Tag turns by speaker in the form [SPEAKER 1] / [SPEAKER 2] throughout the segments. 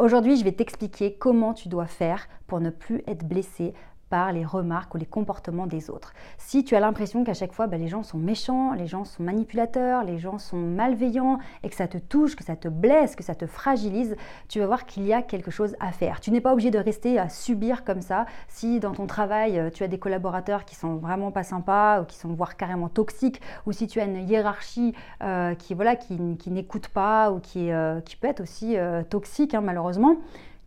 [SPEAKER 1] Aujourd'hui, je vais t'expliquer comment tu dois faire pour ne plus être blessé les remarques ou les comportements des autres. Si tu as l'impression qu'à chaque fois bah, les gens sont méchants, les gens sont manipulateurs, les gens sont malveillants et que ça te touche, que ça te blesse, que ça te fragilise, tu vas voir qu'il y a quelque chose à faire. Tu n'es pas obligé de rester à subir comme ça. Si dans ton travail euh, tu as des collaborateurs qui sont vraiment pas sympas ou qui sont voire carrément toxiques, ou si tu as une hiérarchie euh, qui voilà qui, n'écoute pas ou qui, euh, peut être aussi toxique hein, malheureusement,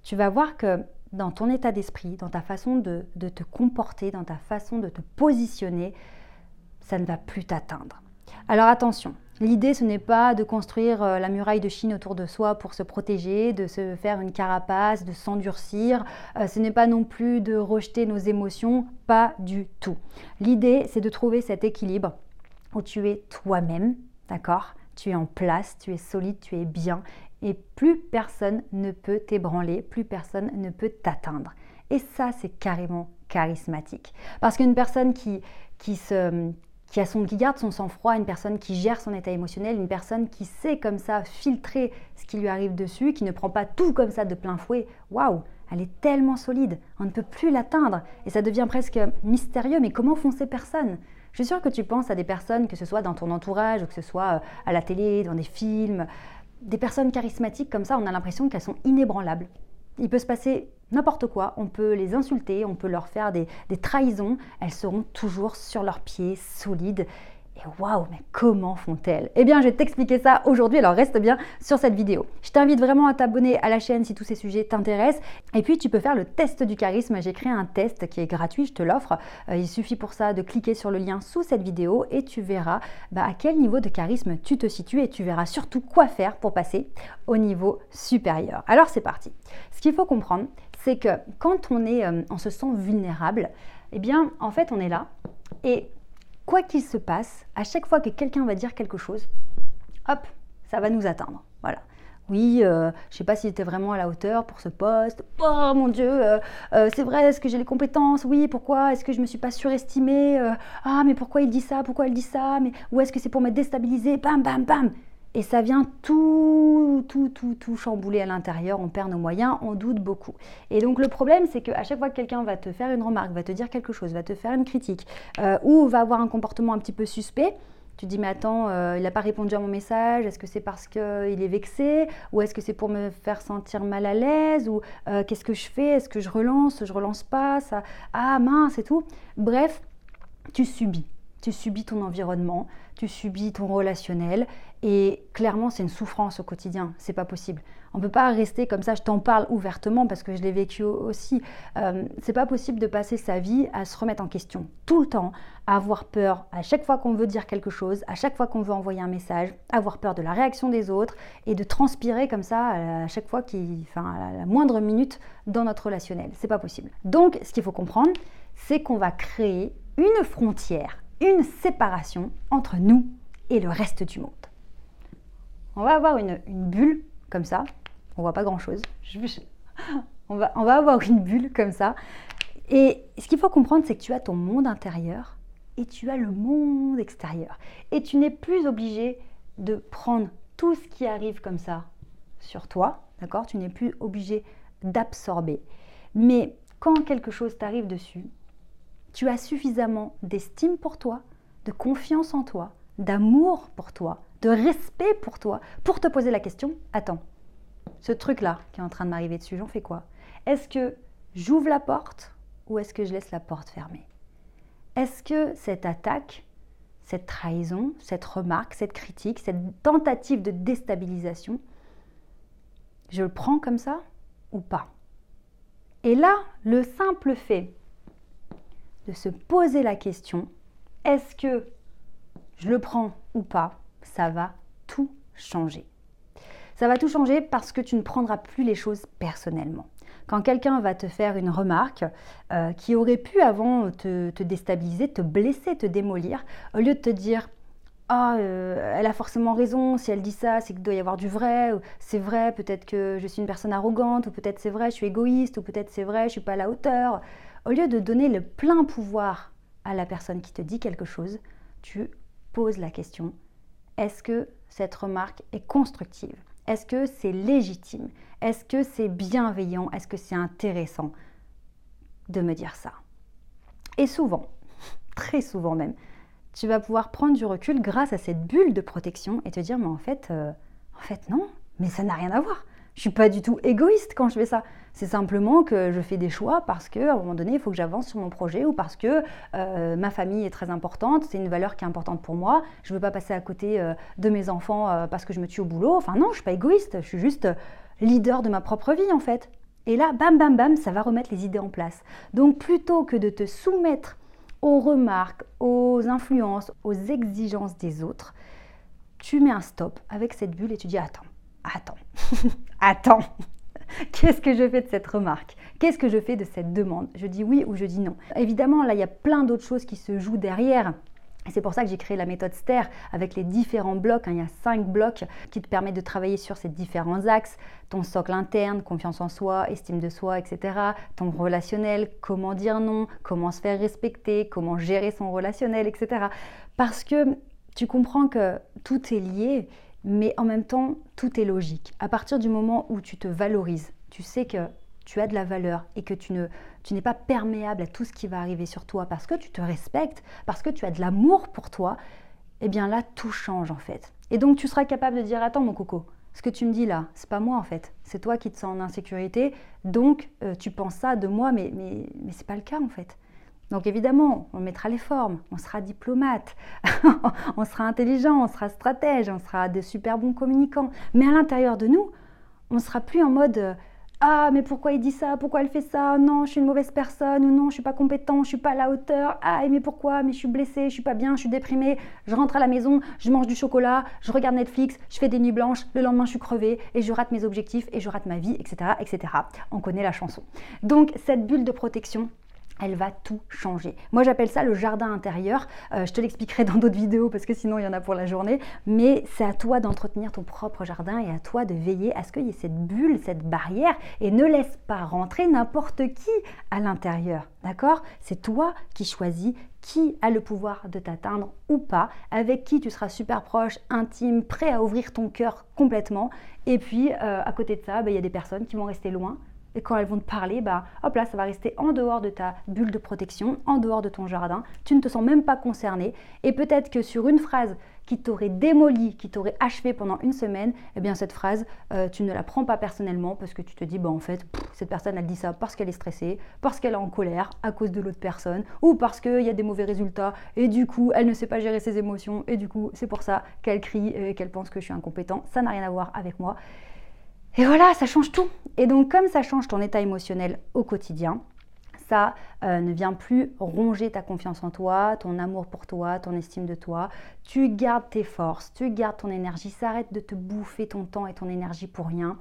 [SPEAKER 1] tu vas voir que dans ton état d'esprit, dans ta façon de, te comporter, dans ta façon de te positionner, ça ne va plus t'atteindre. Alors attention, l'idée ce n'est pas de construire euh, la muraille de Chine autour de soi pour se protéger, de se faire une carapace, de s'endurcir, euh, ce n'est pas non plus de rejeter nos émotions, pas du tout. L'idée c'est de trouver cet équilibre où tu es toi-même, d'accord? Tu es en place, tu es solide, tu es bien et plus personne ne peut t'ébranler, plus personne ne peut t'atteindre. Et ça, c'est carrément charismatique. Parce qu'une personne qui, qui, se, a son, qui garde son sang-froid, une personne qui gère son état émotionnel, une personne qui sait comme ça filtrer ce qui lui arrive dessus, qui ne prend pas tout comme ça de plein fouet, waouh, elle est tellement solide, on ne peut plus l'atteindre. Et ça devient presque mystérieux, mais comment font ces personnes? Je suis sûre que tu penses à des personnes, que ce soit dans ton entourage, ou que ce soit euh, à la télé, dans des films, des personnes charismatiques comme ça, on a l'impression qu'elles sont inébranlables. Il peut se passer n'importe quoi, on peut les insulter, on peut leur faire des, des trahisons, elles seront toujours sur leurs pieds, solides. Et waouh, mais comment font-elles? Eh bien, je vais t'expliquer ça aujourd'hui, alors reste bien sur cette vidéo. Je t'invite vraiment à t'abonner à la chaîne si tous ces sujets t'intéressent. Et puis, tu peux faire le test du charisme. J'ai créé un test qui est gratuit, je te l'offre. Euh, il suffit pour ça de cliquer sur le lien sous cette vidéo et tu verras bah, à quel niveau de charisme tu te situes et tu verras surtout quoi faire pour passer au niveau supérieur. Alors, c'est parti. Ce qu'il faut comprendre, c'est que quand on, est, euh, on se sent vulnérable, eh bien, en fait, on est là et quoi qu'il se passe, à chaque fois que quelqu'un va dire quelque chose, hop, ça va nous atteindre. Voilà. Oui, euh, je ne sais pas s'il était vraiment à la hauteur pour ce poste. Oh mon Dieu, euh, euh, c'est vrai, est-ce que j'ai les compétences? Oui, pourquoi? Est-ce que je ne me suis pas surestimée? Ah, mais pourquoi il dit ça? Pourquoi il dit ça? Mais, Ou est-ce que c'est pour me déstabiliser? Bam, bam, bam et ça vient tout, tout, tout, tout chambouler à l'intérieur, on perd nos moyens, on doute beaucoup. Et donc le problème, c'est qu'à chaque fois que quelqu'un va te faire une remarque, va te dire quelque chose, va te faire une critique, euh, ou va avoir un comportement un petit peu suspect, tu te dis mais attends, euh, il n'a pas répondu à mon message, est-ce que c'est parce qu'il est vexé, ou est-ce que c'est pour me faire sentir mal à l'aise, ou euh, qu'est-ce que je fais, est-ce que je relance, je relance pas, ça, ah mince et tout. Bref, tu subis tu subis ton environnement, tu subis ton relationnel et clairement c'est une souffrance au quotidien, c'est pas possible. On peut pas rester comme ça, je t'en parle ouvertement parce que je l'ai vécu aussi. Euh, c'est pas possible de passer sa vie à se remettre en question tout le temps, à avoir peur à chaque fois qu'on veut dire quelque chose, à chaque fois qu'on veut envoyer un message, avoir peur de la réaction des autres et de transpirer comme ça à chaque fois enfin à la moindre minute dans notre relationnel. C'est pas possible. Donc ce qu'il faut comprendre, c'est qu'on va créer une frontière une séparation entre nous et le reste du monde. On va avoir une, bulle comme ça. On voit pas grand-chose. On va, on va avoir une bulle comme ça. Et ce qu'il faut comprendre, c'est que tu as ton monde intérieur et tu as le monde extérieur. Et tu n'es plus obligé de prendre tout ce qui arrive comme ça sur toi, d'accord? Tu n'es plus obligé d'absorber. Mais quand quelque chose t'arrive dessus, tu as suffisamment d'estime pour toi, de confiance en toi, d'amour pour toi, de respect pour toi, pour te poser la question, attends, ce truc-là qui est en train de m'arriver dessus, j'en fais quoi? Est-ce que j'ouvre la porte ou est-ce que je laisse la porte fermée? Est-ce que cette attaque, cette trahison, cette remarque, cette critique, cette tentative de déstabilisation, je le prends comme ça ou pas? Et là, le simple fait de se poser la question, est-ce que je le prends ou pas Ça va tout changer. Ça va tout changer parce que tu ne prendras plus les choses personnellement. Quand quelqu'un va te faire une remarque euh, qui aurait pu avant te, déstabiliser, te blesser, te démolir, au lieu de te dire ah, euh, elle a forcément raison, si elle dit ça, c'est qu'il doit y avoir du vrai, c'est vrai, peut-être que je suis une personne arrogante, ou peut-être c'est vrai, je suis égoïste, ou peut-être c'est vrai, je suis pas à la hauteur. Au lieu de donner le plein pouvoir à la personne qui te dit quelque chose, tu poses la question est-ce que cette remarque est constructive? Est-ce que c'est légitime? Est-ce que c'est bienveillant? Est-ce que c'est intéressant de me dire ça? Et souvent, très souvent même, tu vas pouvoir prendre du recul grâce à cette bulle de protection et te dire, mais en fait, euh, en fait non, mais ça n'a rien à voir. Je suis pas du tout égoïste quand je fais ça. C'est simplement que je fais des choix parce qu'à un moment donné, il faut que j'avance sur mon projet ou parce que euh, ma famille est très importante, c'est une valeur qui est importante pour moi. Je ne veux pas passer à côté euh, de mes enfants parce que je me tue au boulot. Enfin non, je suis pas égoïste, je suis juste leader de ma propre vie en fait. Et là, bam, bam, bam, ça va remettre les idées en place. Donc plutôt que de te soumettre aux remarques, aux influences, aux exigences des autres, tu mets un stop avec cette bulle et tu dis attends, attends, attends. Qu'est-ce que je fais de cette remarque? Qu'est-ce que je fais de cette demande? Je dis oui ou je dis non. Évidemment, là, il y a plein d'autres choses qui se jouent derrière c'est pour ça que j'ai créé la méthode STER avec les différents blocs. Hein. il y a cinq blocs qui te permettent de travailler sur ces différents axes. Ton socle interne, confiance en soi, estime de soi, etc. Ton relationnel, comment dire non, comment se faire respecter, comment gérer son relationnel, etc. Parce que tu comprends que tout est lié, mais en même temps, tout est logique. À partir du moment où tu te valorises, tu sais que tu as de la valeur et que tu ne tu n'es pas perméable à tout ce qui va arriver sur toi parce que tu te respectes, parce que tu as de l'amour pour toi, eh bien là tout change en fait. Et donc tu seras capable de dire attends mon coco, ce que tu me dis là, c'est pas moi en fait, c'est toi qui te sens en insécurité, donc euh, tu penses ça de moi, mais mais mais c'est pas le cas en fait. Donc évidemment, on mettra les formes, on sera diplomate, on sera intelligent, on sera stratège, on sera des super bons communicants. Mais à l'intérieur de nous, on sera plus en mode euh, ah, mais pourquoi il dit ça? Pourquoi elle fait ça? Non, je suis une mauvaise personne ou non, je suis pas compétent, je suis pas à la hauteur. Ah, mais pourquoi? Mais je suis blessée, je suis pas bien, je suis déprimée. Je rentre à la maison, je mange du chocolat, je regarde Netflix, je fais des nuits blanches. Le lendemain, je suis crevée et je rate mes objectifs et je rate ma vie, etc., etc. On connaît la chanson. Donc cette bulle de protection, elle va tout changer. Moi j'appelle ça le jardin intérieur. Euh, je te l'expliquerai dans d'autres vidéos parce que sinon il y en a pour la journée. Mais c'est à toi d'entretenir ton propre jardin et à toi de veiller à ce qu'il y ait cette bulle, cette barrière et ne laisse pas rentrer n'importe qui à l'intérieur. D'accord? C'est toi qui choisis qui a le pouvoir de t'atteindre ou pas, avec qui tu seras super proche, intime, prêt à ouvrir ton cœur complètement. Et puis euh, à côté de ça, bah, il y a des personnes qui vont rester loin et quand elles vont te parler, bah, hop là, ça va rester en dehors de ta bulle de protection, en dehors de ton jardin. Tu ne te sens même pas concerné. Et peut-être que sur une phrase qui t'aurait démoli, qui t'aurait achevé pendant une semaine, eh bien cette phrase, euh, tu ne la prends pas personnellement parce que tu te dis, bah en fait, cette personne, elle dit ça parce qu'elle est stressée, parce qu'elle est en colère à cause de l'autre personne, ou parce qu'il y a des mauvais résultats, et du coup, elle ne sait pas gérer ses émotions, et du coup, c'est pour ça qu'elle crie et qu'elle pense que je suis incompétent. Ça n'a rien à voir avec moi. Et voilà, ça change tout. Et donc comme ça change ton état émotionnel au quotidien, ça euh, ne vient plus ronger ta confiance en toi, ton amour pour toi, ton estime de toi. Tu gardes tes forces, tu gardes ton énergie, ça arrête de te bouffer ton temps et ton énergie pour rien.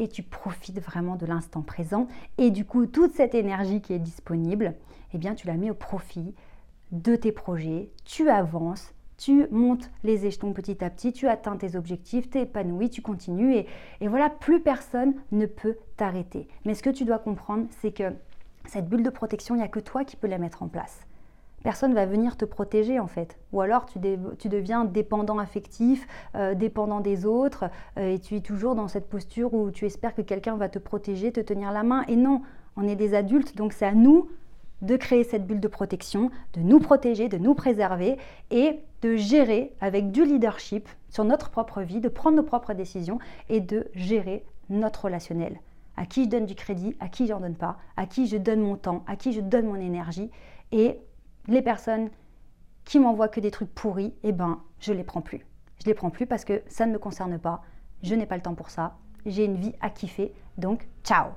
[SPEAKER 1] Et tu profites vraiment de l'instant présent. Et du coup, toute cette énergie qui est disponible, eh bien, tu la mets au profit de tes projets, tu avances, tu montes les échelons petit à petit, tu atteins tes objectifs, tu es épanoui, tu continues et, et voilà, plus personne ne peut t'arrêter. Mais ce que tu dois comprendre, c'est que cette bulle de protection, il n'y a que toi qui peux la mettre en place. Personne va venir te protéger en fait. Ou alors tu, tu deviens dépendant affectif, euh, dépendant des autres, euh, et tu es toujours dans cette posture où tu espères que quelqu'un va te protéger, te tenir la main. Et non, on est des adultes, donc c'est à nous de créer cette bulle de protection, de nous protéger, de nous préserver et de gérer avec du leadership sur notre propre vie, de prendre nos propres décisions et de gérer notre relationnel. À qui je donne du crédit, à qui j'en donne pas, à qui je donne mon temps, à qui je donne mon énergie. Et les personnes qui m'envoient que des trucs pourris, eh ben, je les prends plus. Je les prends plus parce que ça ne me concerne pas. Je n'ai pas le temps pour ça. J'ai une vie à kiffer. Donc, ciao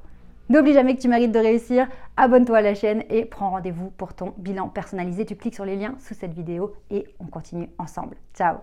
[SPEAKER 1] N'oublie jamais que tu mérites de réussir, abonne-toi à la chaîne et prends rendez-vous pour ton bilan personnalisé. Tu cliques sur les liens sous cette vidéo et on continue ensemble. Ciao